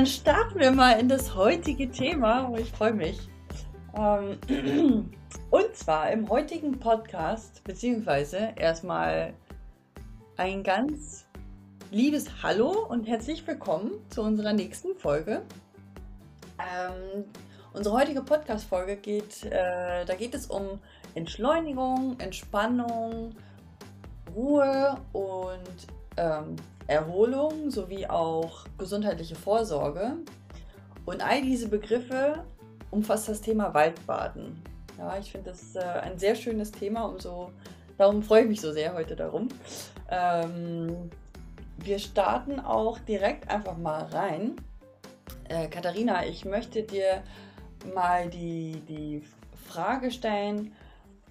dann starten wir mal in das heutige Thema. Oh, ich freue mich. Ähm, und zwar im heutigen Podcast, beziehungsweise erstmal ein ganz liebes Hallo und herzlich willkommen zu unserer nächsten Folge. Ähm, unsere heutige Podcast-Folge geht, äh, da geht es um Entschleunigung, Entspannung, Ruhe und ähm, Erholung sowie auch gesundheitliche Vorsorge. Und all diese Begriffe umfasst das Thema Waldbaden. Ja, ich finde das äh, ein sehr schönes Thema, umso, darum freue ich mich so sehr heute darum. Ähm, wir starten auch direkt einfach mal rein. Äh, Katharina, ich möchte dir mal die, die Frage stellen,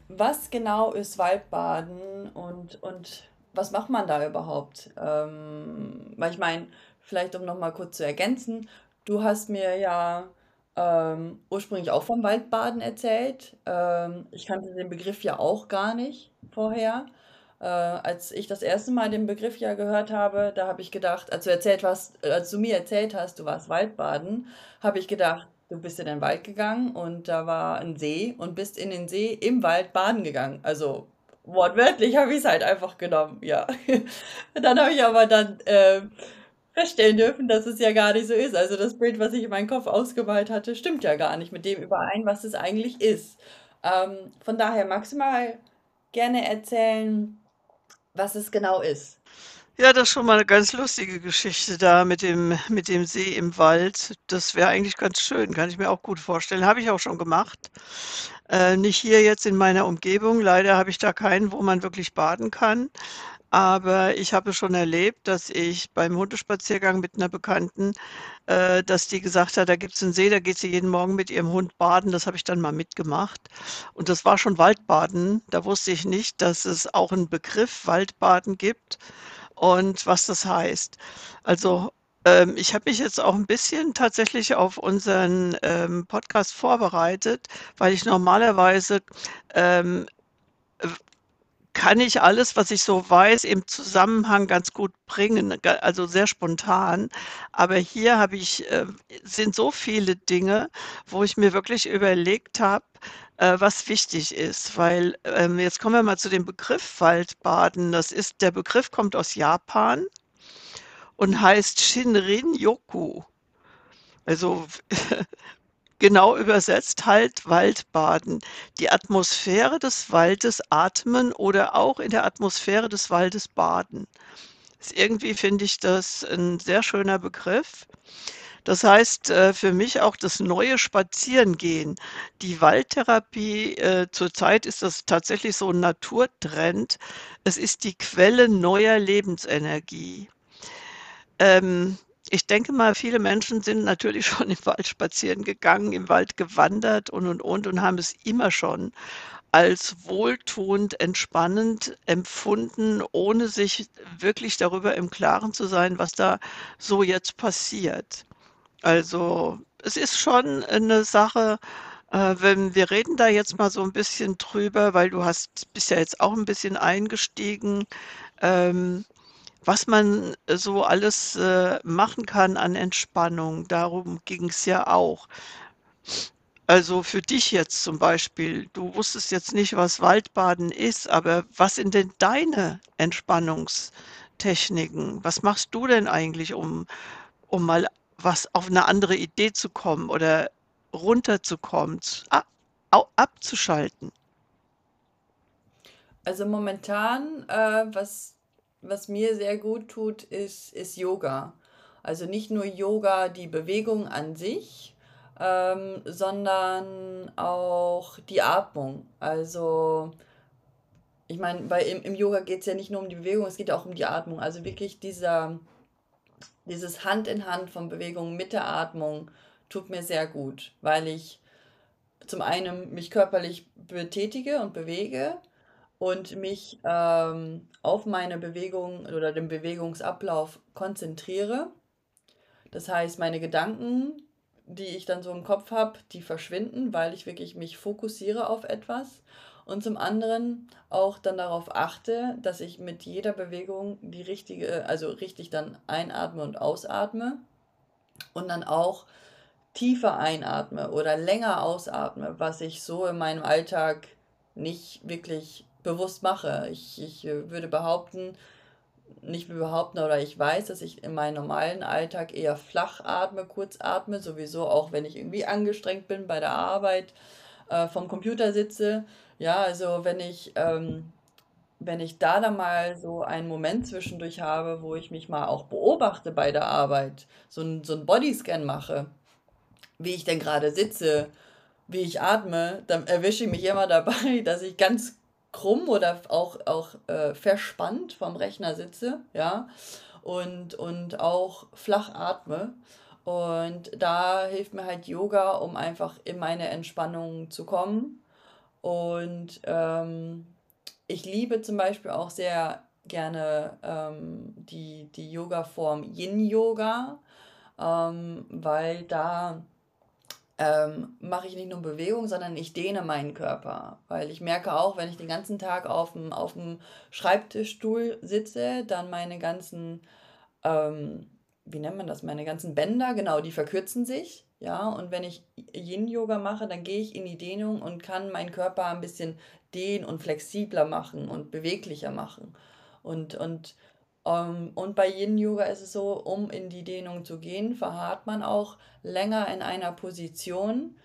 was genau ist Waldbaden und, und was macht man da überhaupt? Ähm, weil ich meine, vielleicht um nochmal kurz zu ergänzen, du hast mir ja ähm, ursprünglich auch vom Waldbaden erzählt. Ähm, ich kannte den Begriff ja auch gar nicht vorher. Äh, als ich das erste Mal den Begriff ja gehört habe, da habe ich gedacht, als du erzählt hast, als du mir erzählt hast, du warst Waldbaden, habe ich gedacht, du bist in den Wald gegangen und da war ein See und bist in den See im Wald baden gegangen. Also wortwörtlich habe ich es halt einfach genommen, ja. dann habe ich aber dann äh, feststellen dürfen, dass es ja gar nicht so ist. Also das Bild, was ich in meinem Kopf ausgemalt hatte, stimmt ja gar nicht mit dem überein, was es eigentlich ist. Ähm, von daher magst du mal gerne erzählen, was es genau ist. Ja, das ist schon mal eine ganz lustige Geschichte da mit dem mit dem See im Wald. Das wäre eigentlich ganz schön, kann ich mir auch gut vorstellen. Habe ich auch schon gemacht. Äh, nicht hier jetzt in meiner Umgebung. Leider habe ich da keinen, wo man wirklich baden kann. Aber ich habe schon erlebt, dass ich beim Hundespaziergang mit einer Bekannten, äh, dass die gesagt hat, da gibt's 'n See, da geht sie jeden Morgen mit ihrem Hund baden. Das habe ich dann mal mitgemacht. Und das war schon Waldbaden. Da wusste ich nicht, dass es auch einen Begriff Waldbaden gibt und was das heißt. Also, ähm, ich habe mich jetzt auch ein bisschen tatsächlich auf unseren, ähm, Podcast vorbereitet, weil ich normalerweise, ähm, kann ich alles, was ich so weiß, im Zusammenhang ganz gut bringen, also sehr spontan. Aber hier habe ich, äh, sind so viele Dinge, wo ich mir wirklich überlegt habe, äh, was wichtig ist. Weil ähm, jetzt kommen wir mal zu dem Begriff Waldbaden. Das ist, der Begriff kommt aus Japan und heißt Shinrin-yoku. Also Genau übersetzt halt Waldbaden. Die Atmosphäre des Waldes atmen oder auch in der Atmosphäre des Waldes baden. Ist irgendwie finde ich das ein sehr schöner Begriff. Das heißt, äh, für mich auch das neue Spazierengehen. Die Waldtherapie, äh, zurzeit ist das tatsächlich so ein Naturtrend. Es ist die Quelle neuer Lebensenergie. Ähm, ich denke mal, viele Menschen sind natürlich schon im Wald spazieren gegangen, im Wald gewandert und, und, und und haben es immer schon als wohltuend, entspannend empfunden, ohne sich wirklich darüber im Klaren zu sein, was da so jetzt passiert. Also, es ist schon eine Sache, äh, wenn wir reden da jetzt mal so ein bisschen drüber, weil du hast bist ja jetzt auch ein bisschen eingestiegen. Ähm, was man äh, so alles, äh, machen kann an Entspannung, darum ging es ja auch. Also, für dich jetzt zum Beispiel, du wusstest jetzt nicht, was Waldbaden ist, aber was sind denn deine Entspannungstechniken? Was machst du denn eigentlich, um um mal was auf eine andere Idee zu kommen oder runterzukommen, abzuschalten? Also momentan, äh, was was mir sehr gut tut, ist, ist Yoga. Also nicht nur Yoga, die Bewegung an sich, ähm, sondern auch die Atmung. Also ich meine, weil im, im Yoga geht es ja nicht nur um die Bewegung, es geht auch um die Atmung. Also wirklich dieser, dieses Hand in Hand von Bewegung mit der Atmung tut mir sehr gut, weil ich zum einen mich körperlich betätige und bewege und mich ähm, auf meine Bewegung oder den Bewegungsablauf konzentriere. Das heißt, meine Gedanken, die ich dann so im Kopf habe, die verschwinden, weil ich wirklich mich fokussiere auf etwas. Und zum anderen auch dann darauf achte, dass ich mit jeder Bewegung die richtige, also richtig dann einatme und ausatme. und dann auch tiefer einatme oder länger ausatme, was ich so in meinem Alltag nicht wirklich bewusst mache. Ich, ich äh, würde behaupten, nicht behaupten oder ich weiß, dass ich in meinem normalen Alltag eher flach atme, kurz atme, sowieso auch wenn ich irgendwie angestrengt bin bei der Arbeit, äh, vom Computer sitze. Ja, also wenn ich, ähm, wenn ich da dann mal so einen Moment zwischendurch habe, wo ich mich mal auch beobachte bei der Arbeit, so ein, so ein Bodyscan mache, wie ich denn gerade sitze, wie ich atme, dann erwische ich mich immer dabei, dass ich ganz krumm oder auch, auch äh, verspannt vom Rechner sitze, ja, und, und auch flach atme. Und da hilft mir halt Yoga, um einfach in meine Entspannung zu kommen. Und ähm, ich liebe zum Beispiel auch sehr gerne ähm, die, die Yoga-Form Yin-Yoga, ähm, weil da ähm, mache ich nicht nur Bewegung, sondern ich dehne meinen Körper. Weil ich merke auch, wenn ich den ganzen Tag auf dem, auf dem Schreibtischstuhl sitze, dann meine ganzen, ähm, wie nennt man das, meine ganzen Bänder, genau, die verkürzen sich. Ja, und wenn ich Yin-Yoga mache, dann gehe ich in die Dehnung und kann meinen Körper ein bisschen dehnen und flexibler machen und beweglicher machen. Und, und um, ähm, und bei Yin-Yoga ist es so, um in die Dehnung zu gehen, verharrt man auch länger in einer Position.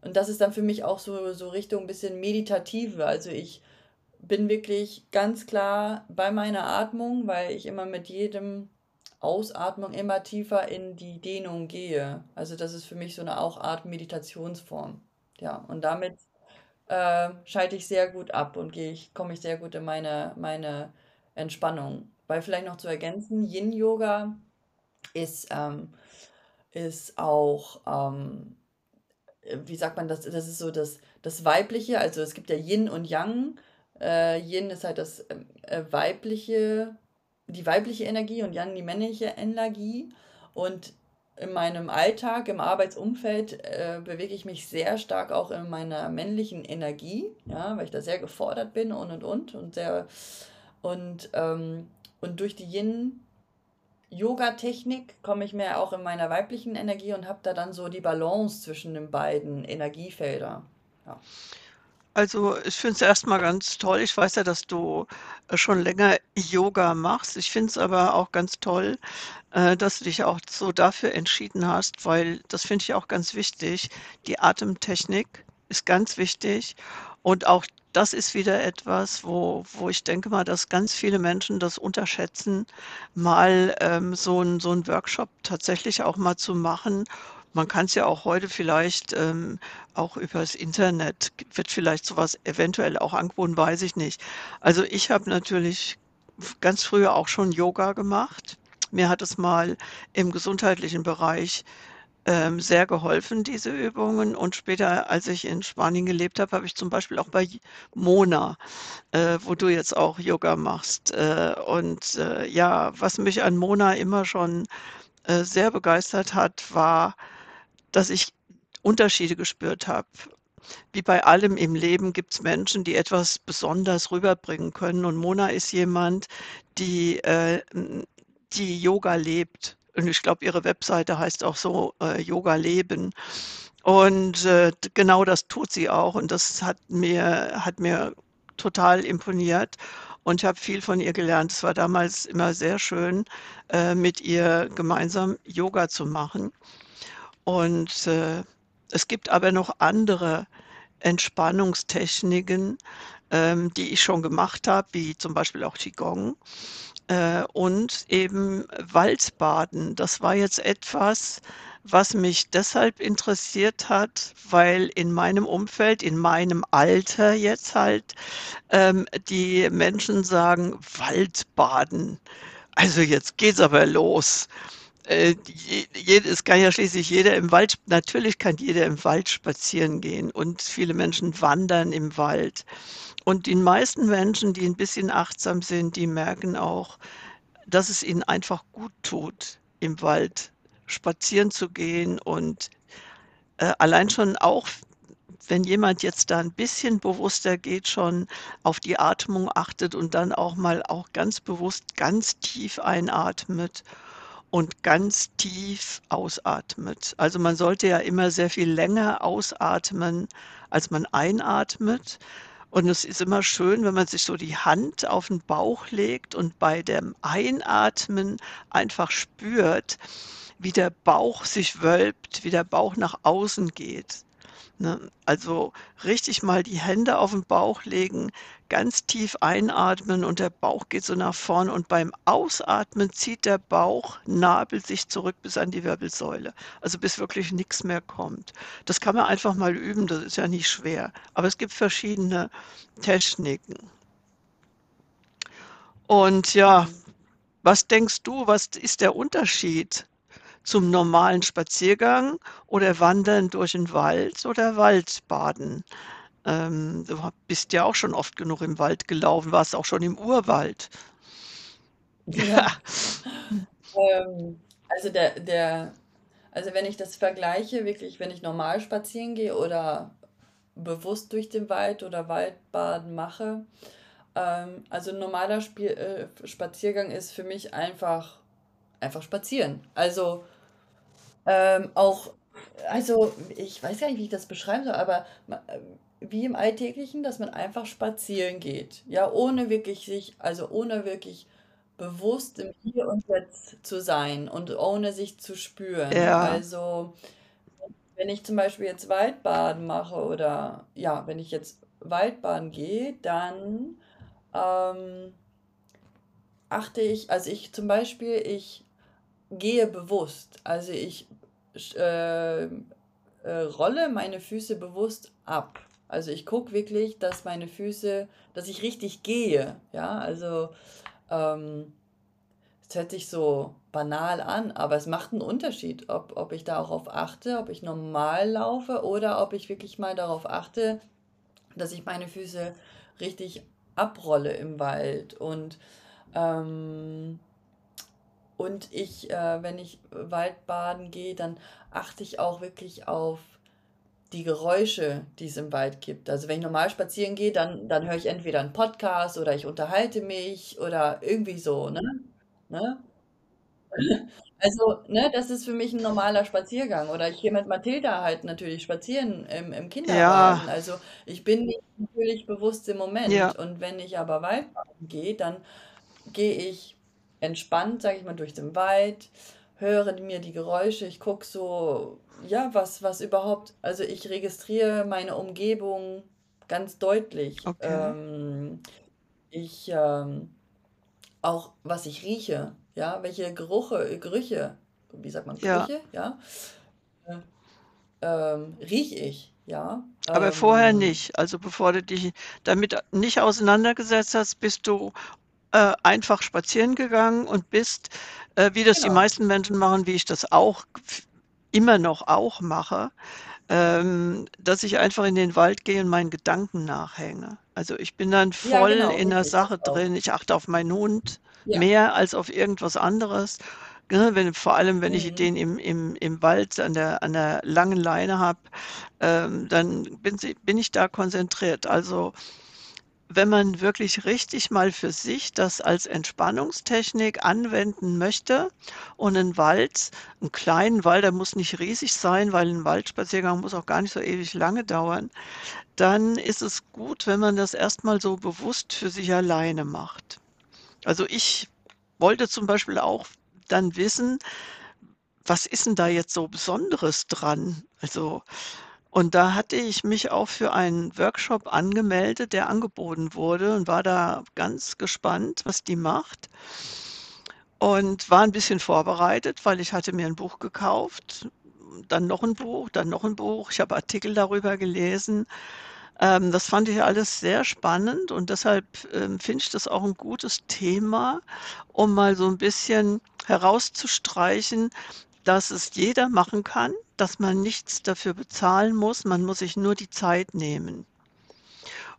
Und das ist dann für mich auch so, so Richtung ein bisschen meditative. Also ich bin wirklich ganz klar bei meiner Atmung, weil ich immer mit jedem Ausatmung immer tiefer in die Dehnung gehe. Also das ist für mich so eine auch Art Meditationsform. Ja, und damit äh, schalte ich sehr gut ab und gehe ich, komme ich sehr gut in meine, meine Entspannung. Weil vielleicht noch zu ergänzen, Yin-Yoga ist, ähm, ist auch, ähm, wie sagt man das, das ist so das, das Weibliche, also es gibt ja Yin und Yang. Äh, Yin ist halt das äh, weibliche, die weibliche Energie und Yang die männliche Energie. Und in meinem Alltag, im Arbeitsumfeld äh, bewege ich mich sehr stark auch in meiner männlichen Energie, ja, weil ich da sehr gefordert bin und und und und sehr und ähm, und durch die Yin-Yoga-Technik komme ich mehr auch in meiner weiblichen Energie und habe da dann so die Balance zwischen den beiden Energiefelder. Ja. Also, ich finde es erstmal ganz toll. Ich weiß ja, dass du äh, schon länger Yoga machst. Ich finde es aber auch ganz toll, äh, dass du dich auch so dafür entschieden hast, weil das finde ich auch ganz wichtig. Die Atemtechnik ist ganz wichtig und auch das ist wieder etwas, wo wo ich denke mal, dass ganz viele Menschen das unterschätzen, mal, ähm, so 'n so 'n Workshop tatsächlich auch mal zu machen. Man kann es ja auch heute vielleicht, ähm, auch übers Internet wird vielleicht sowas eventuell auch angeboten, weiß ich nicht. Also, ich habe natürlich ganz früher auch schon Yoga gemacht. Mir hat es mal im gesundheitlichen Bereich ähm, sehr geholfen, diese Übungen. Und später, als ich in Spanien gelebt habe, habe ich zum Beispiel auch bei Mona, äh, wo du jetzt auch Yoga machst. Äh, und äh, ja, was mich an Mona immer schon äh, sehr begeistert hat, war, dass ich Unterschiede gespürt habe. Wie bei allem im Leben gibt es Menschen, die etwas besonders rüberbringen können. Und Mona ist jemand, die, äh, die Yoga lebt. Und ich glaube, ihre Webseite heißt auch so, äh, Yoga leben. Und, äh, genau das tut sie auch und das hat mir hat mir total imponiert und ich habe viel von ihr gelernt. Es war damals immer sehr schön, äh, mit ihr gemeinsam Yoga zu machen. Und, äh, es gibt aber noch andere Entspannungstechniken, ähm, die ich schon gemacht habe, wie zum Beispiel auch Qigong. Äh, und eben Waldbaden. Das war jetzt etwas, was mich deshalb interessiert hat, weil in meinem Umfeld, in meinem Alter jetzt halt, ähm, die Menschen sagen: „Waldbaden. Also, jetzt geht's aber los.“ Äh, es kann ja schließlich jeder im Wald natürlich kann jeder im Wald spazieren gehen und viele Menschen wandern im Wald. Und die meisten Menschen, die ein bisschen achtsam sind, die merken auch, dass es ihnen einfach gut tut, im Wald spazieren zu gehen und, äh, allein schon auch, wenn jemand jetzt da ein bisschen bewusster geht, schon auf die Atmung achtet und dann auch mal auch ganz bewusst ganz tief einatmet und ganz tief ausatmet. Also man sollte ja immer sehr viel länger ausatmen, als man einatmet. Und es ist immer schön, wenn man sich so die Hand auf den Bauch legt und bei dem Einatmen einfach spürt, wie der Bauch sich wölbt, wie der Bauch nach außen geht. Ne? Also richtig mal die Hände auf den Bauch legen, ganz tief einatmen und der Bauch geht so nach vorn und beim Ausatmen zieht der Bauchnabel sich zurück bis an die Wirbelsäule, also bis wirklich nichts mehr kommt. Das kann man einfach mal üben, das ist ja nicht schwer, aber es gibt verschiedene Techniken. Und ja, was denkst du, was ist der Unterschied zum normalen Spaziergang oder Wandern durch den Wald oder Waldbaden. Ähm, du bist ja auch schon oft genug im Wald gelaufen, warst auch schon im Urwald. Ja. Ähm, also der, der, also wenn ich das vergleiche, wirklich, wenn ich normal spazieren gehe oder bewusst durch den Wald oder Waldbaden mache, ähm, also ein normaler Spiel, äh, Spaziergang ist für mich einfach, einfach spazieren. Also ähm, auch, also ich weiß gar nicht, wie ich das beschreiben soll, aber äh, wie im Alltäglichen, dass man einfach spazieren geht. Ja, ohne wirklich sich, also ohne wirklich bewusst im Hier und Jetzt zu sein und ohne sich zu spüren. Ja, Also, wenn ich zum Beispiel jetzt Waldbaden mache oder ja, wenn ich jetzt Waldbaden gehe, dann ähm, achte ich, also ich zum Beispiel, ich gehe bewusst. Also ich äh, äh, rolle meine Füße bewusst ab. Also ich gucke wirklich, dass meine Füße, dass ich richtig gehe. Ja, also ähm, es hört sich so banal an, aber es macht einen Unterschied, ob, ob ich darauf achte, ob ich normal laufe oder ob ich wirklich mal darauf achte, dass ich meine Füße richtig abrolle im Wald. Und ähm, und ich, äh, wenn ich Waldbaden gehe, dann achte ich auch wirklich auf die Geräusche, die es im Wald gibt. Also wenn ich normal spazieren gehe, dann, dann höre ich entweder einen Podcast oder ich unterhalte mich oder irgendwie so, ne? Ne? Also, ne, das ist für mich ein normaler Spaziergang. Oder ich gehe mit Mathilda halt natürlich spazieren im, im ja, Kindergarten. Also ich bin nicht natürlich bewusst im ja, Moment. Und wenn ich aber Waldbaden gehe, dann gehe ich entspannt, sage ich mal, durch den Wald, höre mir die Geräusche, ich gucke so, ja, was, was überhaupt, also ich registriere meine Umgebung ganz deutlich. okay. Ähm, ich, ähm, auch was ich rieche, ja, welche Geruche, Gerüche, wie sagt man, Ja. Gerüche, ja, äh, ähm, rieche ich, ja. Aber vorher Ähm, nicht. Also bevor du dich damit nicht auseinandergesetzt hast, bist du äh, einfach spazieren gegangen und bist, äh, wie das die genau. meisten Menschen machen, wie ich das auch immer noch auch mache, ähm, dass ich einfach in den Wald gehe und meinen Gedanken nachhänge. Also ich bin dann Ja, voll genau, in der Sache drin. Ich achte auf meinen Hund Ja. mehr als auf irgendwas anderes. Ne, wenn, vor allem, wenn ich Mhm. den im, im, im Wald an der, an der langen Leine habe, ähm, dann bin, bin ich da konzentriert. Also wenn man wirklich richtig mal für sich das als Entspannungstechnik anwenden möchte und 'nen Wald 'n kleinen Wald, der muss nicht riesig sein, weil 'n Waldspaziergang muss auch gar nicht so ewig lange dauern, dann ist es gut, wenn man das erst mal so bewusst für sich alleine macht. Also, ich wollte zum Beispiel auch dann wissen, was ist 'n da jetzt so Besonderes dran? Also und da hatte ich mich auch für einen Workshop angemeldet, der angeboten wurde und war da ganz gespannt, was die macht und war 'n bisschen vorbereitet, weil ich hatte mir 'n Buch gekauft, dann noch 'n Buch, dann noch 'n Buch. Ich habe Artikel darüber gelesen. Ähm, das fand ich alles sehr spannend und deshalb, ähm, finde ich das auch 'n gutes Thema, um mal so 'n bisschen herauszustreichen, dass es jeder machen kann, dass man nichts dafür bezahlen muss, man muss sich nur die Zeit nehmen.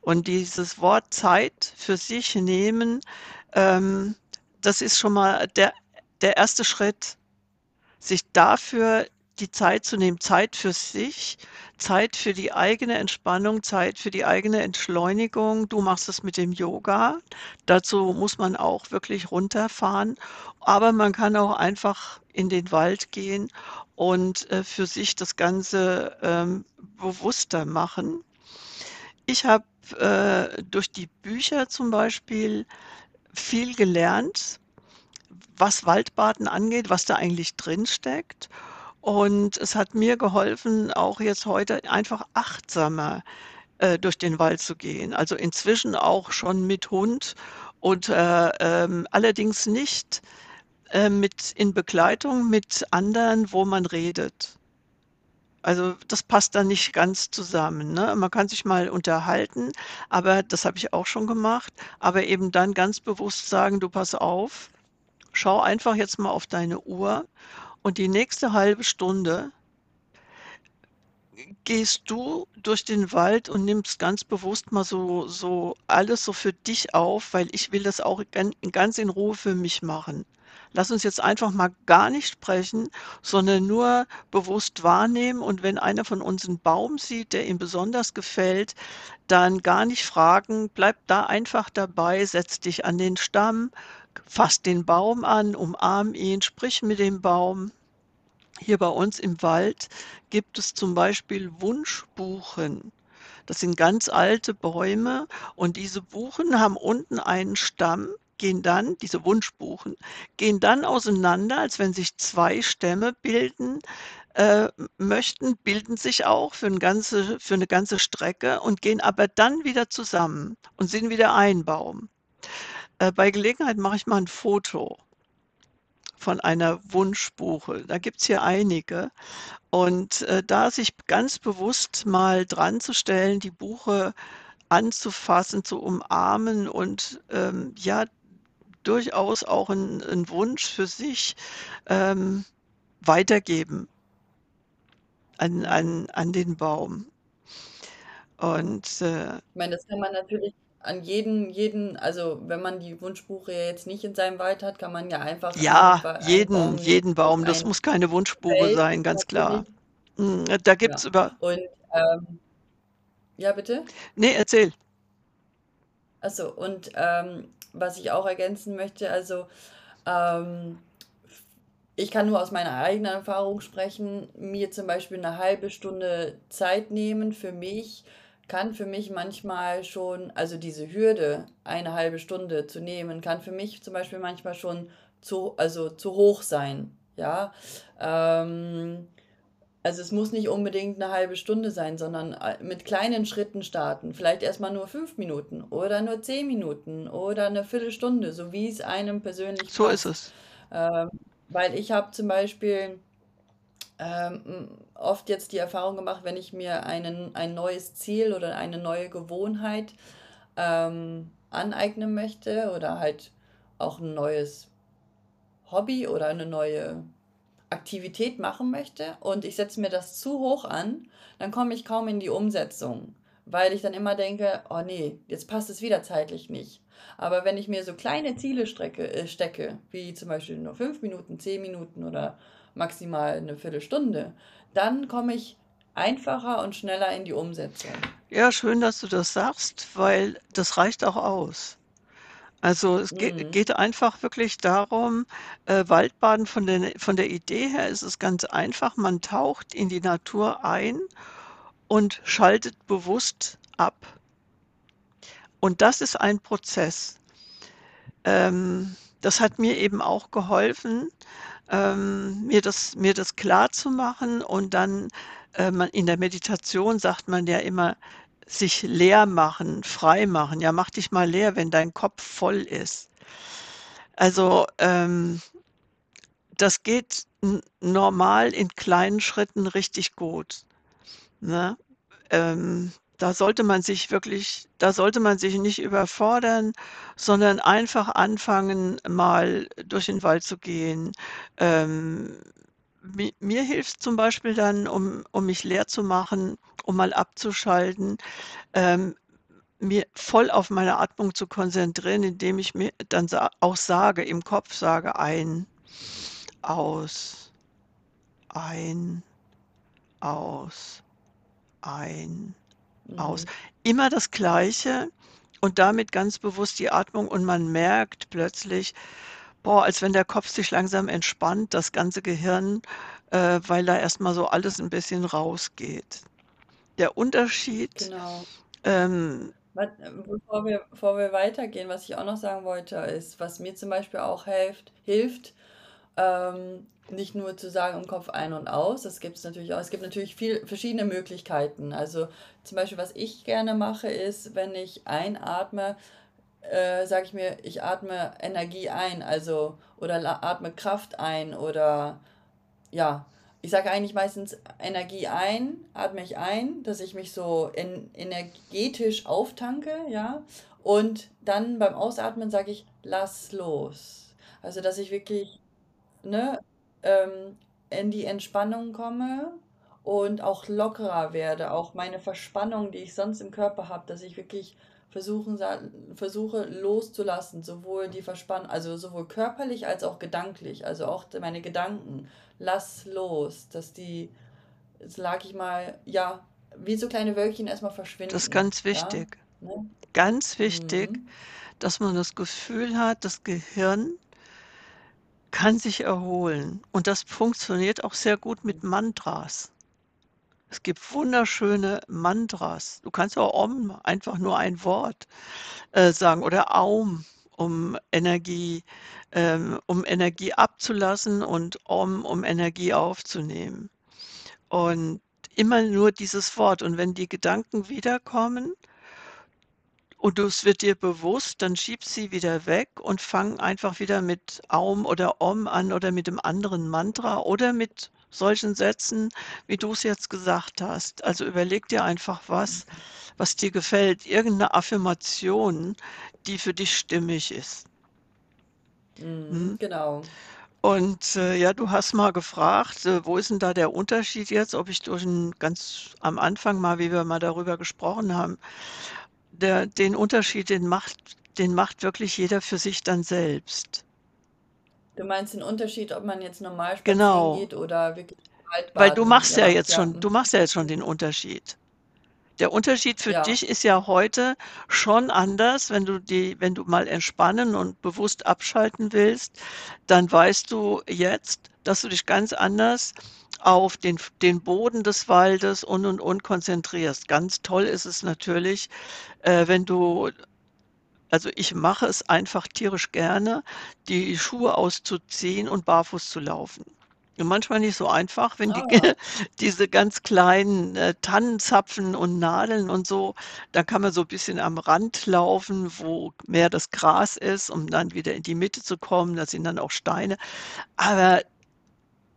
Und dieses Wort Zeit für sich nehmen, ähm, das ist schon mal der der erste Schritt, sich dafür die Zeit zu nehmen, Zeit für sich, Zeit für die eigene Entspannung, Zeit für die eigene Entschleunigung. Du machst es mit dem Yoga. Dazu muss man auch wirklich runterfahren. Aber man kann auch einfach in den Wald gehen und äh, für sich das Ganze ähm, bewusster machen. Ich habe äh, durch die Bücher zum Beispiel viel gelernt, was Waldbaden angeht, was da eigentlich drin steckt. Und es hat mir geholfen, auch jetzt heute einfach achtsamer äh, durch den Wald zu gehen. Also inzwischen auch schon mit Hund und äh, ähm, allerdings nicht äh, mit in Begleitung mit anderen, wo man redet. Also das passt dann nicht ganz zusammen. Ne? Man kann sich mal unterhalten, aber das habe ich auch schon gemacht. Aber eben dann ganz bewusst sagen, du pass auf, schau einfach jetzt mal auf deine Uhr und die nächste halbe Stunde gehst du durch den Wald und nimmst ganz bewusst mal so, so alles so für dich auf, weil ich will das auch ganz in Ruhe für mich machen. Lass uns jetzt einfach mal gar nicht sprechen, sondern nur bewusst wahrnehmen. Und wenn einer von uns einen Baum sieht, der ihm besonders gefällt, dann gar nicht fragen, bleib da einfach dabei, setz dich an den Stamm, fass den Baum an, umarm ihn, sprich mit dem Baum. Hier bei uns im Wald gibt es zum Beispiel Wunschbuchen. Das sind ganz alte Bäume und diese Buchen haben unten einen Stamm, gehen dann, diese Wunschbuchen, gehen dann auseinander, als wenn sich zwei Stämme bilden äh, möchten, bilden sich auch für, ein ganze, für eine ganze Strecke und gehen aber dann wieder zusammen und sind wieder ein Baum. Äh, bei Gelegenheit mache ich mal ein Foto von einer Wunschbuche. Da gibt es hier einige. Und äh, da sich ganz bewusst mal dran zu stellen, die Buche anzufassen, zu umarmen und ähm, ja, durchaus auch einen Wunsch für sich ähm, weitergeben an, an, an den Baum. Und äh, Ich meine, das kann man natürlich an jeden, jeden, also wenn man die Wunschbuche jetzt nicht in seinem Wald hat, kann man ja einfach einen, ja, Ba- einen jeden, Baum jeden Baum, das muss keine Wunschbuche Feld sein, ganz klar. natürlich. Mm, Da gibt's Ja. über. Und ähm, ja, bitte? Nee, erzähl. Achso, und ähm, was ich auch ergänzen möchte, also ähm, ich kann nur aus meiner eigenen Erfahrung sprechen, mir zum Beispiel eine halbe Stunde Zeit nehmen für mich, kann für mich manchmal schon, also diese Hürde, eine halbe Stunde zu nehmen, kann für mich zum Beispiel manchmal schon zu, also zu hoch sein. Ja, ähm, also es muss nicht unbedingt eine halbe Stunde sein, sondern äh, mit kleinen Schritten starten. Vielleicht erstmal nur fünf Minuten oder nur zehn Minuten oder eine Viertelstunde, so wie es einem persönlich So ist passt. es. Ähm, weil ich habe zum Beispiel ähm, oft jetzt die Erfahrung gemacht, wenn ich mir einen, ein neues Ziel oder eine neue Gewohnheit ähm, aneignen möchte oder halt auch ein neues Hobby oder eine neue Aktivität machen möchte und ich setze mir das zu hoch an, dann komme ich kaum in die Umsetzung, weil ich dann immer denke, oh nee, jetzt passt es wieder zeitlich nicht. Aber wenn ich mir so kleine Ziele strecke, äh, stecke, wie zum Beispiel nur fünf Minuten, zehn Minuten oder maximal eine Viertelstunde, dann komme ich einfacher und schneller in die Umsetzung. Ja, schön, dass du das sagst, weil das reicht auch aus. Also es ge Mhm. geht einfach wirklich darum, äh, Waldbaden von der von der Idee her ist es ganz einfach. Man taucht in die Natur ein und schaltet bewusst ab. Und das ist ein Prozess. Ähm, das hat mir eben auch geholfen, ähm, mir das mir das klarzumachen und dann, äh, man in der Meditation sagt man ja immer, sich leer machen, frei machen. Ja, mach dich mal leer, wenn dein Kopf voll ist. Also, ähm, das geht normal in kleinen Schritten richtig gut, ne? Ähm, da sollte man sich wirklich da sollte man sich nicht überfordern, sondern einfach anfangen, mal durch den Wald zu gehen. Ähm, mi mir hilft's zum Beispiel dann, um um mich leer zu machen, um mal abzuschalten, ähm, mir voll auf meine Atmung zu konzentrieren, indem ich mir dann auch sage im Kopf sage: „Ein, aus, ein, aus, ein, aus. Mhm. Immer das Gleiche und damit ganz bewusst die Atmung und man merkt plötzlich, boah, als wenn der Kopf sich langsam entspannt, das ganze Gehirn, äh, weil da erst mal so alles 'n bisschen rausgeht. Der Unterschied, Genau. ähm äh, bevor wir bevor wir weitergehen, was ich auch noch sagen wollte, ist, was mir zum Beispiel auch helft hilft, ähm, nicht nur zu sagen im Kopf ein und aus, das gibt's natürlich auch. Es gibt natürlich viel verschiedene Möglichkeiten. Also, zum Beispiel, was ich gerne mache, ist, wenn ich einatme, äh, sage ich mir, ich atme Energie ein, also oder atme Kraft ein oder ja, ich sage eigentlich meistens Energie ein, atme ich ein, dass ich mich so en energetisch auftanke, ja, und dann beim Ausatmen sage ich: „Lass los.“ Also, dass ich wirklich, ne, ähm, in die Entspannung komme und auch lockerer werde, auch meine Verspannung, die ich sonst im Körper habe, dass ich wirklich versuchen versuche loszulassen, sowohl die Verspann also, sowohl körperlich als auch gedanklich, also, auch meine Gedanken. Lass los, dass die, sage ich mal, ja, wie so kleine Wölkchen erst mal Das ist verschwinden, ganz ja, wichtig. ne? Ganz wichtig, Mhm. dass man das Gefühl hat, das Gehirn kann sich erholen und das funktioniert auch sehr gut mit Mantras. Es gibt wunderschöne Mantras. Du kannst auch Om, einfach nur ein Wort, äh, sagen oder Aum, um Energie ähm, um Energie abzulassen und Om, um Energie aufzunehmen. Und immer nur dieses Wort und wenn die Gedanken wiederkommen und du es wird dir bewusst, dann schieb sie wieder weg und fang einfach wieder mit Aum oder Om an oder mit 'nem anderen Mantra oder mit solchen Sätzen, wie du's jetzt gesagt hast. Also, überleg dir einfach was, was dir gefällt, irgend 'ne Affirmation, die für dich stimmig ist. Mhm, Mhm. genau. Und, äh, ja, du hast mal gefragt, äh, wo ist 'n da der Unterschied jetzt, ob ich durch 'n ganz am Anfang mal, wie wir mal darüber gesprochen haben, der den Unterschied, den macht den macht wirklich jeder für sich dann selbst. Du meinst den Unterschied, ob man jetzt normal spazieren Genau. geht oder wirklich im Wald Weil du baden machst ja jetzt schon du machst ja jetzt schon den Unterschied. Der Unterschied für Ja. dich ist ja heute schon anders, wenn du die wenn du mal entspannen und bewusst abschalten willst, dann weißt du jetzt, dass du dich ganz anders auf den den Boden des Waldes und, und, und konzentrierst. Ganz toll ist es natürlich, äh, wenn du also, ich mache es einfach tierisch gerne, die Schuhe auszuziehen und barfuß zu laufen. Und manchmal nicht so einfach, wenn die ja. diese ganz kleinen, äh, Tannenzapfen und Nadeln und so da kann man so bisschen am Rand laufen, wo mehr das Gras ist, um dann wieder in die Mitte zu kommen. Da sind dann auch Steine. Aber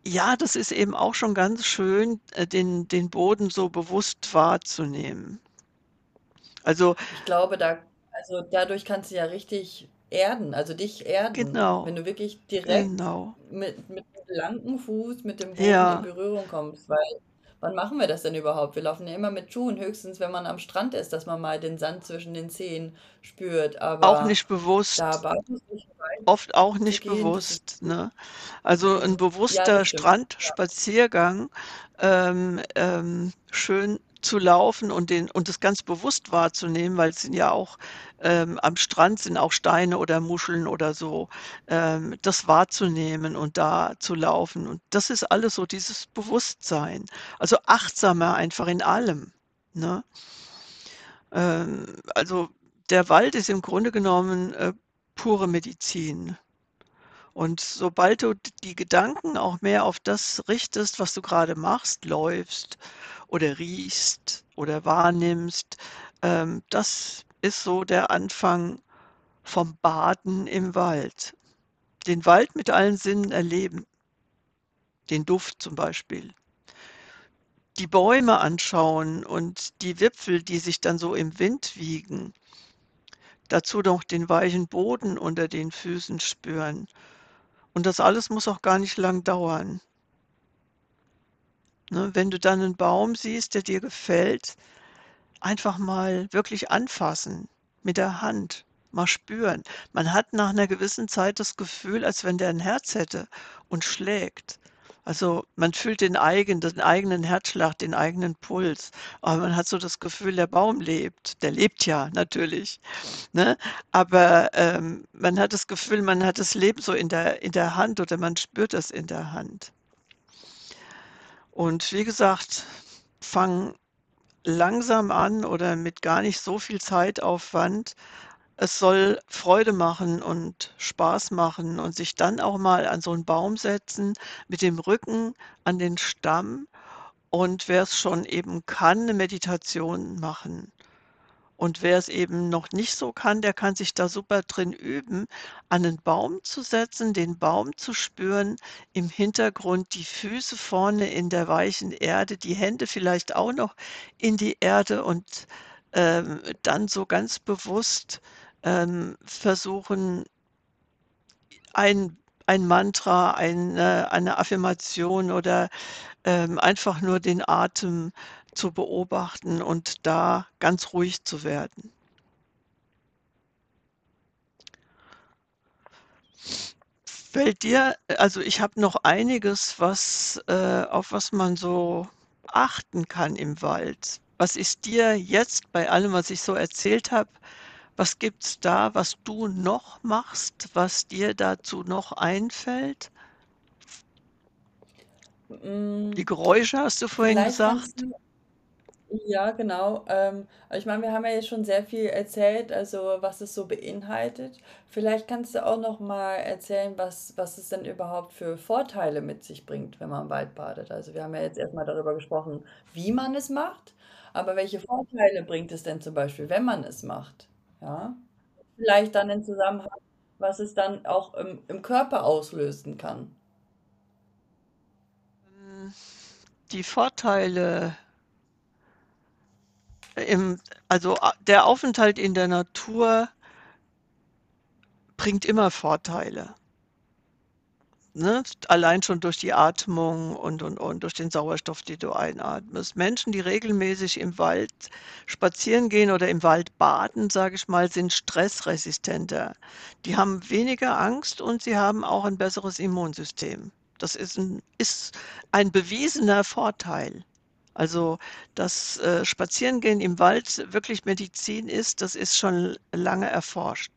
ja, das ist eben auch schon ganz schön, äh, den den Boden so bewusst wahrzunehmen. Also Ich glaube, da also, dadurch kannst du ja richtig erden, also, dich erden, Genau, wenn du wirklich direkt genau. mit mit 'nem blanken Fuß mit dem Boden in Ja. Berührung kommst, weil wann machen wir das denn überhaupt? Wir laufen ja immer mit Schuhen, höchstens, wenn man am Strand ist, dass man mal den Sand zwischen den Zehen spürt, Auch aber nicht da bewusst. Wald Oft auch nicht bewusst, ne? Also, 'n. Ja, das bewusster ja. Strandspaziergang, ähm, ähm, schön zu laufen und den und das ganz bewusst wahrzunehmen, weil es sind ja auch ähm, am Strand sind auch Steine oder Muscheln oder so, ähm, das wahrzunehmen und da zu laufen. Und das ist alles so dieses Bewusstsein. Also, achtsamer einfach in allem, ne? Ähm, also, der Wald ist im Grunde genommen, äh, pure Medizin. Und sobald du die Gedanken auch mehr auf das richtest, was du grade machst, läufst oder riechst oder wahrnimmst, ähm, das ist so der Anfang vom Baden im Wald. Den Wald mit allen Sinnen erleben. Den Duft zum Beispiel. Die Bäume anschauen und die Wipfel, die sich dann so im Wind wiegen. Dazu noch den weichen Boden unter den Füßen spüren. Und das alles muss auch gar nicht lang dauern. Ne, wenn du dann 'nen Baum siehst, der dir gefällt, einfach mal wirklich anfassen mit der Hand, mal spüren. Man hat nach 'ner gewissen Zeit das Gefühl, als wenn der 'n Herz hätte und schlägt. Also, man fühlt den eigen den eigenen Herzschlag, den eigenen Puls, aber man hat so das Gefühl, der Baum lebt. Der lebt ja natürlich, ne? Aber, ähm, man hat das Gefühl, man hat das Leben so in der in der Hand oder man spürt das in der Hand. Und wie gesagt, fang langsam an oder mit gar nicht so viel Zeitaufwand. Es soll Freude machen und Spaß machen und sich dann auch mal an so 'n Baum setzen, mit dem Rücken an den Stamm und wer's schon eben kann, 'ne Meditation machen. Und wer's eben noch nicht so kann, der kann sich da super drin üben, an 'nen Baum zu setzen, den Baum zu spüren, im Hintergrund die Füße vorne in der weichen Erde, die Hände vielleicht auch noch in die Erde und, ähm, dann so ganz bewusst, ähm, versuchen ein ein Mantra, eine eine Affirmation oder, ähm, einfach nur den Atem zu beobachten und da ganz ruhig zu werden. Fällt dir also, ich habe noch einiges, was äh, auf was man so achten kann im Wald. Was ist dir jetzt bei allem, was ich so erzählt habe was gibt's da, was du noch machst, was dir dazu noch einfällt? Die Hm, Geräusche hast du vorhin vielleicht kannst gesagt. du ja, genau. Ähm, ich meine, wir haben ja jetzt schon sehr viel erzählt, also was es so beinhaltet. Vielleicht kannst du auch noch mal erzählen, was was es denn überhaupt für Vorteile mit sich bringt, wenn man im Wald badet. Also, wir haben ja jetzt erst mal darüber gesprochen, wie man es macht, aber welche Vorteile bringt es denn zum Beispiel, wenn man es macht? Ja? Vielleicht dann in Zusammenhang, was es dann auch im im Körper auslösen kann. Die Vorteile im also, a der Aufenthalt in der Natur bringt immer Vorteile. Ne? Allein schon durch die Atmung und und und, durch den Sauerstoff, den du einatmest. Menschen, die regelmäßig im Wald spazieren gehen oder im Wald baden, sage ich mal, sind stressresistenter. Die haben weniger Angst und sie haben auch 'n besseres Immunsystem. Das ist 'n ist ein bewiesener Vorteil. Also, dass, äh, Spazierengehen im Wald wirklich Medizin ist, das ist schon lange erforscht.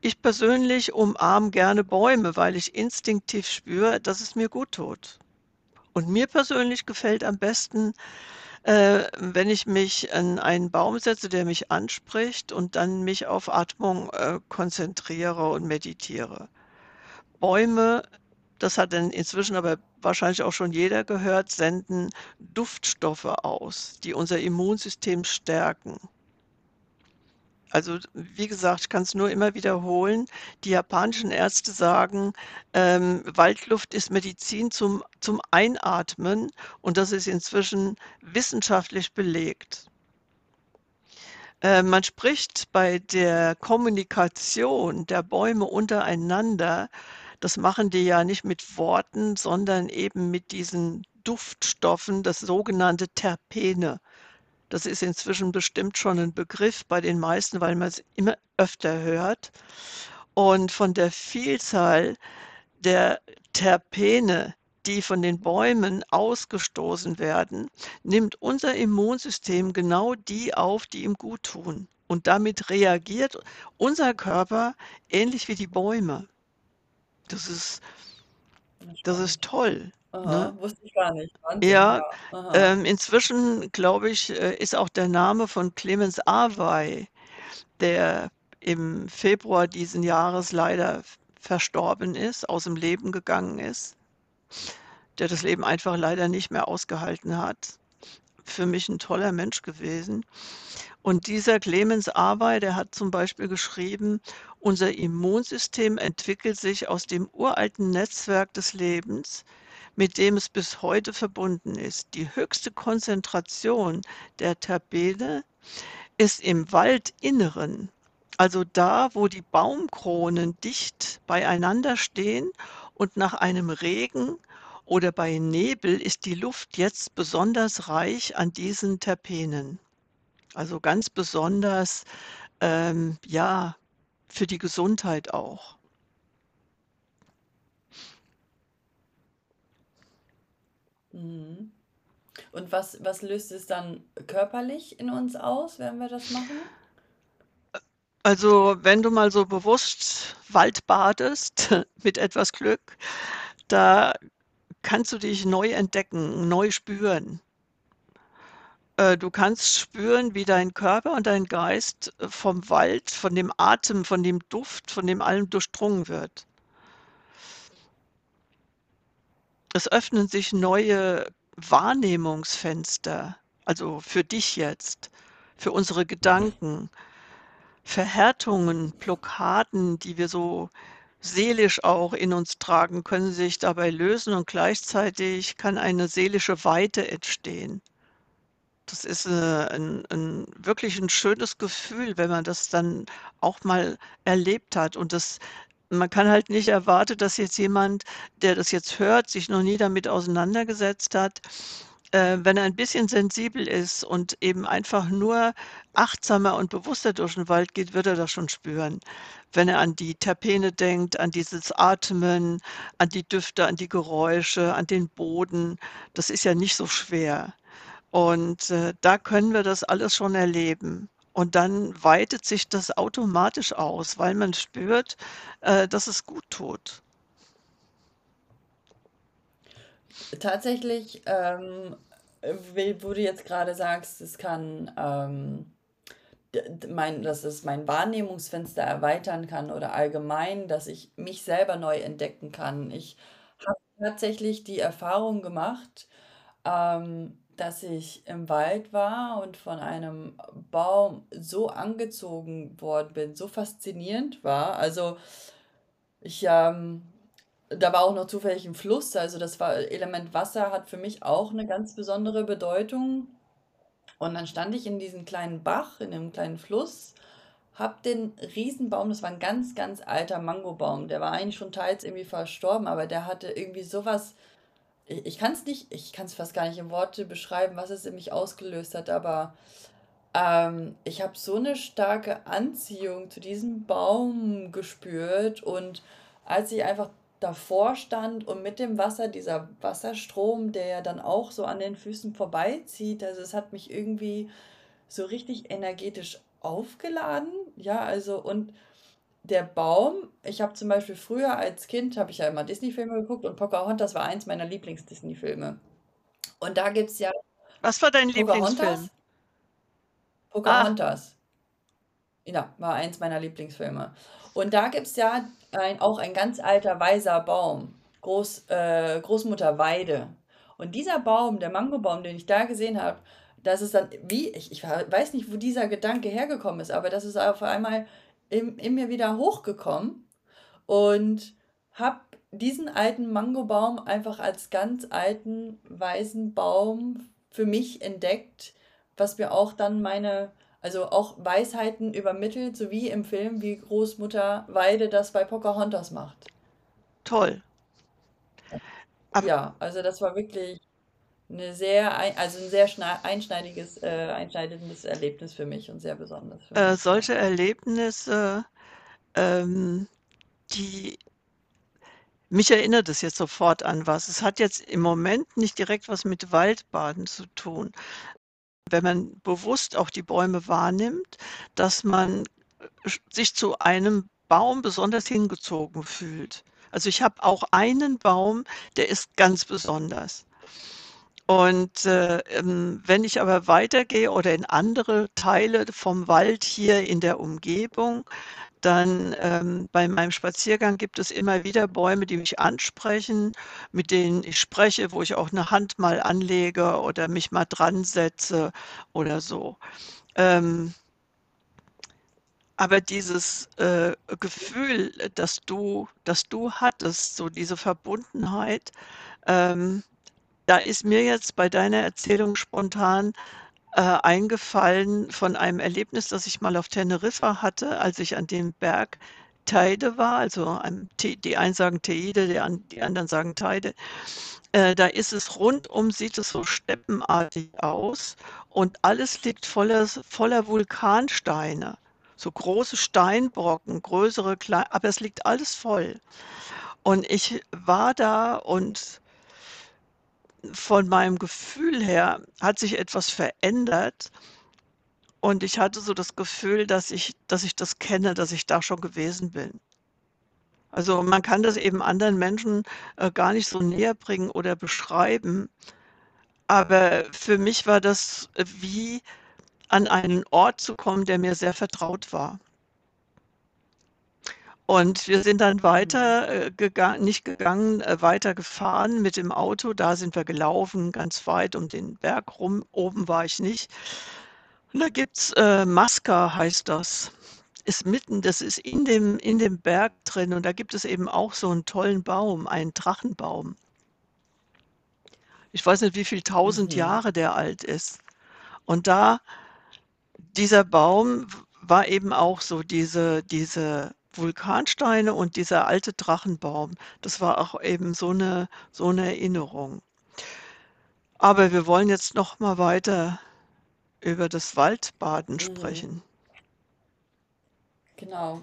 Ich persönlich umarme gerne Bäume, weil ich instinktiv spüre, dass es mir guttut. Und mir persönlich gefällt am besten, äh, wenn ich mich an einen Baum setze, der mich anspricht und dann mich auf Atmung, äh, konzentriere und meditiere. Bäume, das hat dann inzwischen aber wahrscheinlich auch schon jeder gehört, senden Duftstoffe aus, die unser Immunsystem stärken. Also, wie gesagt, ich kann's nur immer wiederholen. Die japanischen Ärzte sagen, ähm, Waldluft ist Medizin zum zum Einatmen und das ist inzwischen wissenschaftlich belegt. Äh, man spricht bei der Kommunikation der Bäume untereinander das machen die ja nicht mit Worten, sondern eben mit diesen Duftstoffen, das sogenannte Terpene. Das ist inzwischen bestimmt schon 'n Begriff bei den meisten, weil man's immer öfter hört. Und von der Vielzahl der Terpene, die von den Bäumen ausgestoßen werden, nimmt unser Immunsystem genau die auf, die ihm guttun. Und damit reagiert unser Körper ähnlich wie die Bäume. Das ist das ist spannend. Ne? Aha, wusste ich gar nicht. Wahnsinn, Ja, ja. Aha. ähm, inzwischen, glaube ich, äh, ist auch der Name von Clemens Awey, der im Februar diesen Jahres leider verstorben ist, aus'm Leben gegangen ist der das Leben einfach leider nicht mehr ausgehalten hat. Für mich 'n toller Mensch gewesen. Und dieser Clemens Awey, der hat zum Beispiel geschrieben: „Unser Immunsystem entwickelt sich aus dem uralten Netzwerk des Lebens, mit dem es bis heute verbunden ist. Die höchste Konzentration der Terpene ist im Waldinneren, also da, wo die Baumkronen dicht beieinander stehen und nach einem Regen oder bei Nebel ist die Luft jetzt besonders reich an diesen Terpenen.“ Also, ganz besonders, ähm, ja, für die Gesundheit auch. Mhm. Und was, was löst es dann körperlich in uns aus, wenn wir das machen? Also, wenn du mal so bewusst Wald badest, mit etwas Glück, da kannst du dich neu entdecken, neu spüren. Äh, du kannst spüren, wie dein Körper und dein Geist vom Wald, von dem Atem, von dem Duft, von dem allem durchdrungen wird. Es öffnen sich neue Wahrnehmungsfenster, also für dich jetzt, für unsere Gedanken. Verhärtungen, Blockaden, die wir so seelisch auch in uns tragen, können sich dabei lösen und gleichzeitig kann eine seelische Weite entstehen. Das ist, äh, 'n 'n wirklich 'n schönes Gefühl, wenn man das dann auch mal erlebt hat und das man kann halt nicht erwarten, dass jetzt jemand, der das jetzt hört, sich noch nie damit auseinandergesetzt hat äh, wenn er ein bisschen sensibel ist und eben einfach nur achtsamer und bewusster durch den Wald geht, wird er das schon spüren. Wenn er an die Terpene denkt, an dieses Atmen, an die Düfte, an die Geräusche, an den Boden, das ist ja nicht so schwer. Und, äh, da können wir das alles schon erleben. Und dann weitet sich das automatisch aus, weil man spürt, äh, dass es gut tut. Tatsächlich, ähm, wo du jetzt gerade sagst, es kann, ähm, mein, dass es mein Wahrnehmungsfenster erweitern kann oder allgemein, dass ich mich selber neu entdecken kann. Ich habe tatsächlich die Erfahrung gemacht, ähm, dass ich im Wald war und von einem Baum so angezogen worden bin, so faszinierend war. Also ich, ähm, da war auch noch zufällig ein Fluss, also das war Element Wasser hat für mich auch eine ganz besondere Bedeutung. Und dann stand ich in diesem kleinen Bach, in einem kleinen Fluss, hab den Riesenbaum, das war ein ganz, ganz alter Mangobaum, der war eigentlich schon teils irgendwie verstorben, aber der hatte irgendwie sowas, ich, ich kann es nicht, ich kann es fast gar nicht in Worte beschreiben, was es in mich ausgelöst hat, aber ähm, ich habe so eine starke Anziehung zu diesem Baum gespürt und als ich einfach davor stand und mit dem Wasser, dieser Wasserstrom, der ja dann auch so an den Füßen vorbeizieht, also es hat mich irgendwie so richtig energetisch aufgeladen. Ja, also und der Baum, ich habe zum Beispiel früher als Kind, habe ich ja immer Disney-Filme geguckt und Pocahontas war eins meiner Lieblings-Disney-Filme. Und da gibt es ja Was war dein Lieblingsfilm? Pocahontas, Ah, Pocahontas. Ja, war eins meiner Lieblingsfilme. Und da gibt es ja ein, auch ein ganz alter weiser Baum, Groß, äh, Großmutter Weide. Und dieser Baum, der Mangobaum, den ich da gesehen habe, das ist dann, wie, ich, ich weiß nicht, wo dieser Gedanke hergekommen ist, aber das ist auf einmal in, in mir wieder hochgekommen und habe diesen alten Mangobaum einfach als ganz alten, weisen Baum für mich entdeckt, was mir auch dann meine also auch Weisheiten übermittelt, so wie im Film, wie Großmutter Weide das bei Pocahontas macht. toll. Ab Ja, also das war wirklich eine sehr, ein- also ein sehr einschneidiges, äh, einschneidendes Erlebnis für mich und sehr besonders für äh, solche Erlebnisse, ähm, die mich erinnert es jetzt sofort an was. Es hat jetzt im Moment nicht direkt was mit Waldbaden zu tun. Wenn man bewusst auch die Bäume wahrnimmt, dass man sch sich zu einem Baum besonders hingezogen fühlt. Also, ich habe auch einen Baum, der ist ganz besonders. Und, äh, ähm, wenn ich aber weitergehe oder in andere Teile vom Wald hier in der Umgebung, dann, ähm, bei meinem Spaziergang gibt es immer wieder Bäume, die mich ansprechen, mit denen ich spreche, wo ich auch eine Hand mal anlege oder mich mal dran setze oder so. Ähm, aber dieses, äh, Gefühl, das du das du hattest, so diese Verbundenheit, ähm, da ist mir jetzt bei deiner Erzählung spontan, äh, eingefallen von einem Erlebnis, das ich mal auf Teneriffa hatte, als ich an dem Berg Teide war, also Te die einen sagen Teide, die an die anderen sagen Teide. Äh, da ist es rundum sieht es so steppenartig aus und alles liegt voller voller Vulkansteine, so große Steinbrocken, größere, klei aber es liegt alles voll. Und ich war da und von meinem Gefühl her hat sich etwas verändert und ich hatte so das Gefühl, dass ich dass ich das kenne, dass ich da schon gewesen bin. Also, man kann das eben anderen Menschen, äh, gar nicht so näherbringen oder beschreiben, aber für mich war das, äh, wie an einen Ort zu kommen, der mir sehr vertraut war. Und wir sind dann weiter, äh, gega nicht gegangen, äh, weitergefahren mit dem Auto. Da sind wir gelaufen, ganz weit um den Berg rum. Oben war ich nicht. Und da gibt's, äh, Masca heißt das. Ist mitten das ist in dem in dem Berg drin und da gibt es eben auch so 'n tollen Baum, einen Drachenbaum. Ich weiß nicht, wie viel tausend Mhm. Jahre der alt ist. Und da dieser Baum war eben auch so diese diese Vulkansteine und dieser alte Drachenbaum. Das war auch eben so 'ne so 'ne Erinnerung. Aber wir wollen jetzt noch mal weiter über das Waldbaden Mhm. sprechen. Genau.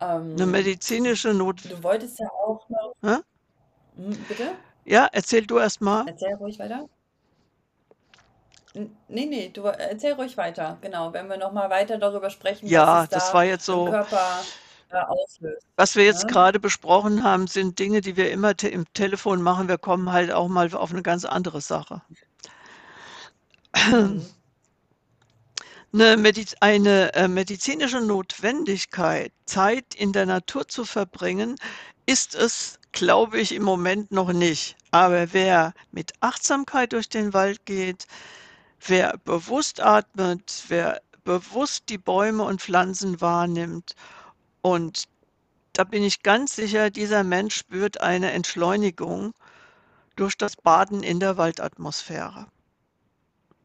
Ähm, medizinische Notw du wolltest ja auch noch Hä? Mhm, bitte? Ja, erzähl du erst mal. Erzähl ruhig weiter. N ne, ne, du erzähl ruhig weiter. Genau, wenn wir noch mal weiter darüber sprechen, was Ja, es das da war jetzt im so Körper, äh, auslöst, was wir jetzt ne? grade besprochen haben, sind Dinge, die wir immer te im Telefon machen. Wir kommen halt auch mal auf 'ne ganz andere Sache. Mhm. 'Ne mediz eine, äh, medizinische Notwendigkeit, Zeit in der Natur zu verbringen, ist es, glaube ich, im Moment noch nicht. Aber wer mit Achtsamkeit durch den Wald geht, wer bewusst atmet, wer bewusst die Bäume und Pflanzen wahrnimmt und da bin ich ganz sicher, dieser Mensch spürt eine Entschleunigung durch das Baden in der Waldatmosphäre.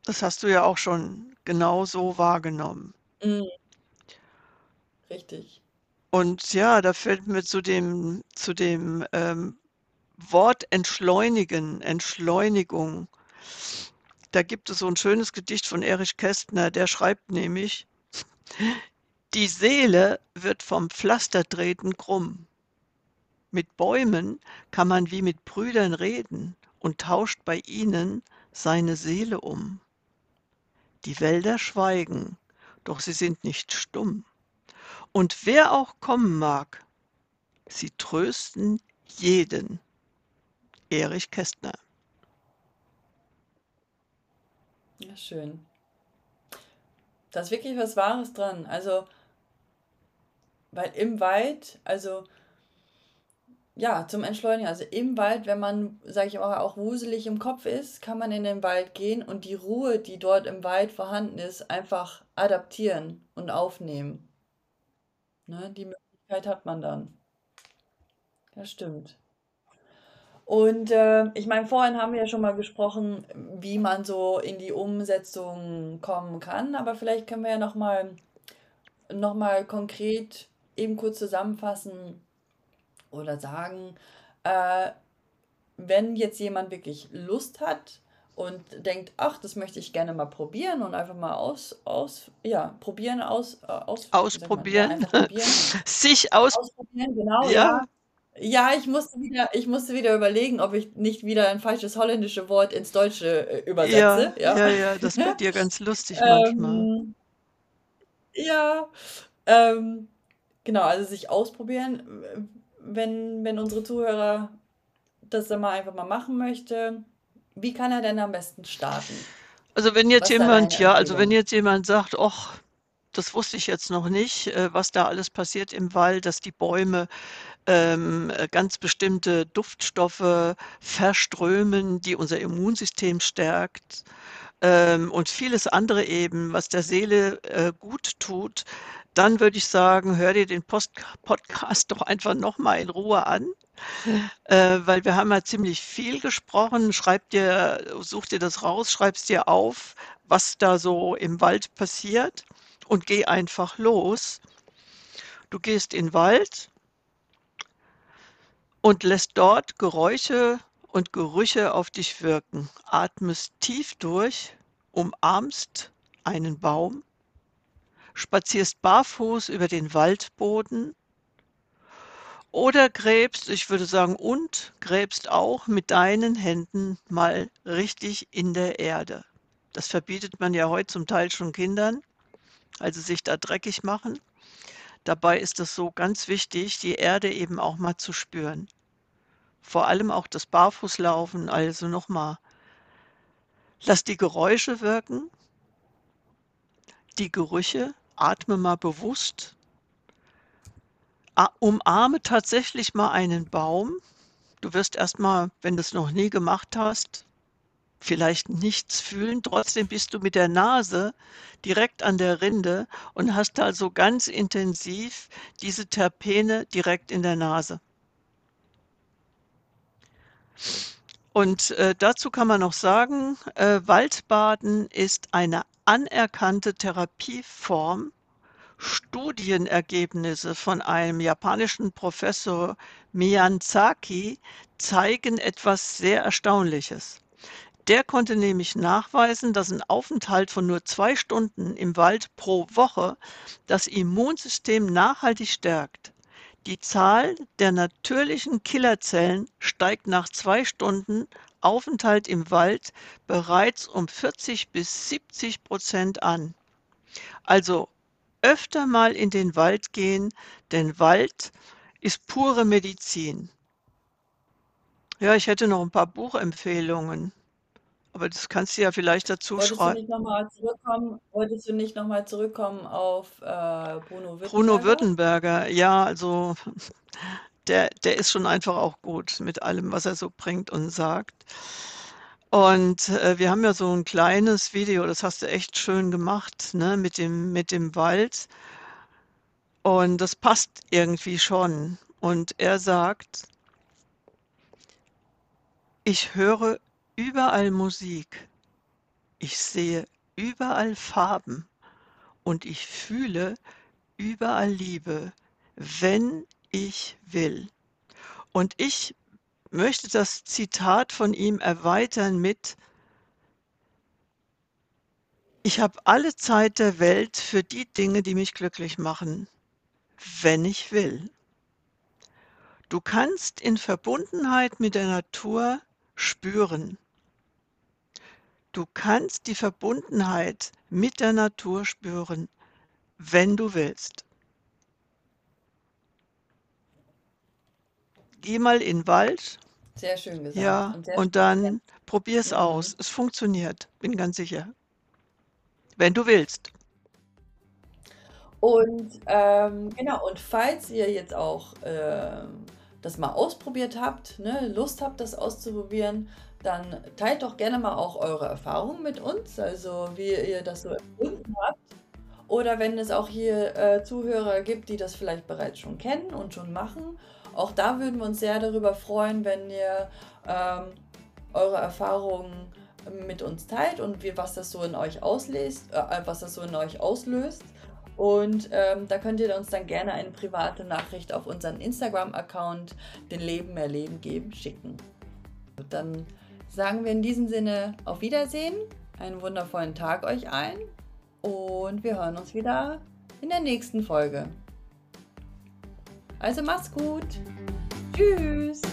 Das hast du ja auch schon genauso wahrgenommen. Mhm. Richtig. Und ja, da fällt mir zu dem zu dem, ähm, Wort entschleunigen, Entschleunigung da gibt es so 'n schönes Gedicht von Erich Kästner, der schreibt nämlich: „Die Seele wird vom Pflastertreten krumm. Mit Bäumen kann man wie mit Brüdern reden und tauscht bei ihnen seine Seele um. Die Wälder schweigen, doch sie sind nicht stumm. Und wer auch kommen mag, sie trösten jeden.“ Erich Kästner. Ja, schön. Da ist wirklich was Wahres dran. Also weil im Wald also ja, zum Entschleunigen. Also im Wald, wenn man, sage ich mal, auch wuselig im Kopf ist, kann man in den Wald gehen und die Ruhe, die dort im Wald vorhanden ist, einfach adaptieren und aufnehmen. Ne, die Möglichkeit hat man dann. Das stimmt. Und, äh, ich meine, vorhin haben wir ja schon mal gesprochen, wie man so in die Umsetzung kommen kann, aber vielleicht können wir ja noch mal noch mal konkret eben kurz zusammenfassen oder sagen, äh, wenn jetzt jemand wirklich Lust hat und denkt: „Ach, das möchte ich gerne mal probieren und einfach mal aus aus ja, probieren, aus äh, aus man? Ja, Ausprobieren, einfach probieren sich aus ausprobieren, genau, ja. ja. Ja, ich musste wieder ich musste wieder überlegen, ob ich nicht wieder 'n falsches holländische Wort ins Deutsche, äh, Ja, übersetze, ja. ja, ja, das bei dir ganz lustig manchmal. Ähm ja, ähm, genau, also sich ausprobieren. W wenn wenn unsere Zuhörer das dann mal einfach mal machen möchte, wie kann er denn am besten starten? Also, wenn jetzt Was ist da deine jemand ja, also, wenn Empfehlung? jetzt jemand sagt: „Och, das wusste ich jetzt noch nicht, äh, was da alles passiert im Wald, dass die Bäume, ähm, äh, ganz bestimmte Duftstoffe verströmen, die unser Immunsystem stärkt, ähm, und vieles andere eben, was der Seele, äh, gut tut“, dann würde ich sagen, hör dir den Post Podcast doch einfach noch mal in Ruhe an, äh, weil wir haben ja ziemlich viel gesprochen. Schreib dir such dir das raus, schreib's dir auf, was da so im Wald passiert und geh einfach los. Du gehst in Wald und lässt dort Geräusche und Gerüche auf dich wirken. Atmest tief durch, umarmst einen Baum spazierst barfuß über den Waldboden Oder gräbst, ich würde sagen, und gräbst auch mit deinen Händen mal richtig in der Erde. Das verbietet man ja heute zum Teil schon Kindern, also sich da dreckig machen. Dabei ist es so ganz wichtig, die Erde eben auch mal zu spüren. Vor allem auch das Barfußlaufen, also nochmal. Lass die Geräusche wirken, die Gerüche, atme mal bewusst, umarme tatsächlich mal einen Baum. Du wirst erstmal, wenn du es noch nie gemacht hast, vielleicht nichts fühlen. Trotzdem bist du mit der Nase direkt an der Rinde und hast also ganz intensiv diese Terpene direkt in der Nase. Und äh, dazu kann man noch sagen, äh, Waldbaden ist eine anerkannte Therapieform. Studienergebnisse von einem japanischen Professor Miyazaki zeigen etwas sehr Erstaunliches. Der konnte nämlich nachweisen, dass ein Aufenthalt von nur zwei Stunden im Wald pro Woche das Immunsystem nachhaltig stärkt. Die Zahl der natürlichen Killerzellen steigt nach zwei Stunden Aufenthalt im Wald bereits um 40 bis 70 Prozent an. Also öfter mal in den Wald gehen, denn Wald ist pure Medizin. Ja, ich hätte noch ein paar Buchempfehlungen. Aber das kannst du ja vielleicht dazu Wolltest du schreiben. nicht nochmal zurückkommen, wolltest du nicht noch mal zurückkommen auf äh, Bruno Bruno Württemberger? Württemberger, ja, also der, der ist schon einfach auch gut mit allem, was er so bringt und sagt. Und äh, wir haben ja so ein kleines Video, das hast du echt schön gemacht, ne, mit dem, mit dem Wald. Und das passt irgendwie schon. Und er sagt, ich höre überall Musik. Ich sehe überall Farben und ich fühle überall Liebe, wenn ich will. Und ich möchte das Zitat von ihm erweitern mit Ich habe alle Zeit der Welt für die Dinge, die mich glücklich machen, wenn ich will. Du kannst in Verbundenheit mit der Natur spüren, Du kannst die Verbundenheit mit der Natur spüren, wenn du willst. Geh mal in den Wald, Sehr schön gesagt ja, und und dann probier es Mhm. aus. Es funktioniert, bin ganz sicher. Wenn du willst. Und ähm, genau, und falls ihr jetzt auch ähm, das mal ausprobiert habt, ne, Lust habt, das auszuprobieren, dann teilt doch gerne mal auch eure Erfahrungen mit uns, also wie ihr das so empfunden habt. Oder wenn es auch hier äh, Zuhörer gibt, die das vielleicht bereits schon kennen und schon machen. Auch da würden wir uns sehr darüber freuen, wenn ihr ähm, eure Erfahrungen mit uns teilt und wie, was das so in euch auslöst, äh, was das so in euch auslöst. Und ähm, da könnt ihr uns dann gerne eine private Nachricht auf unseren Instagram-Account, den Leben mehr Leben geben, schicken. Und dann sagen wir in diesem Sinne auf Wiedersehen, einen wundervollen Tag euch allen und wir hören uns wieder in der nächsten Folge. Also macht's gut. Tschüss.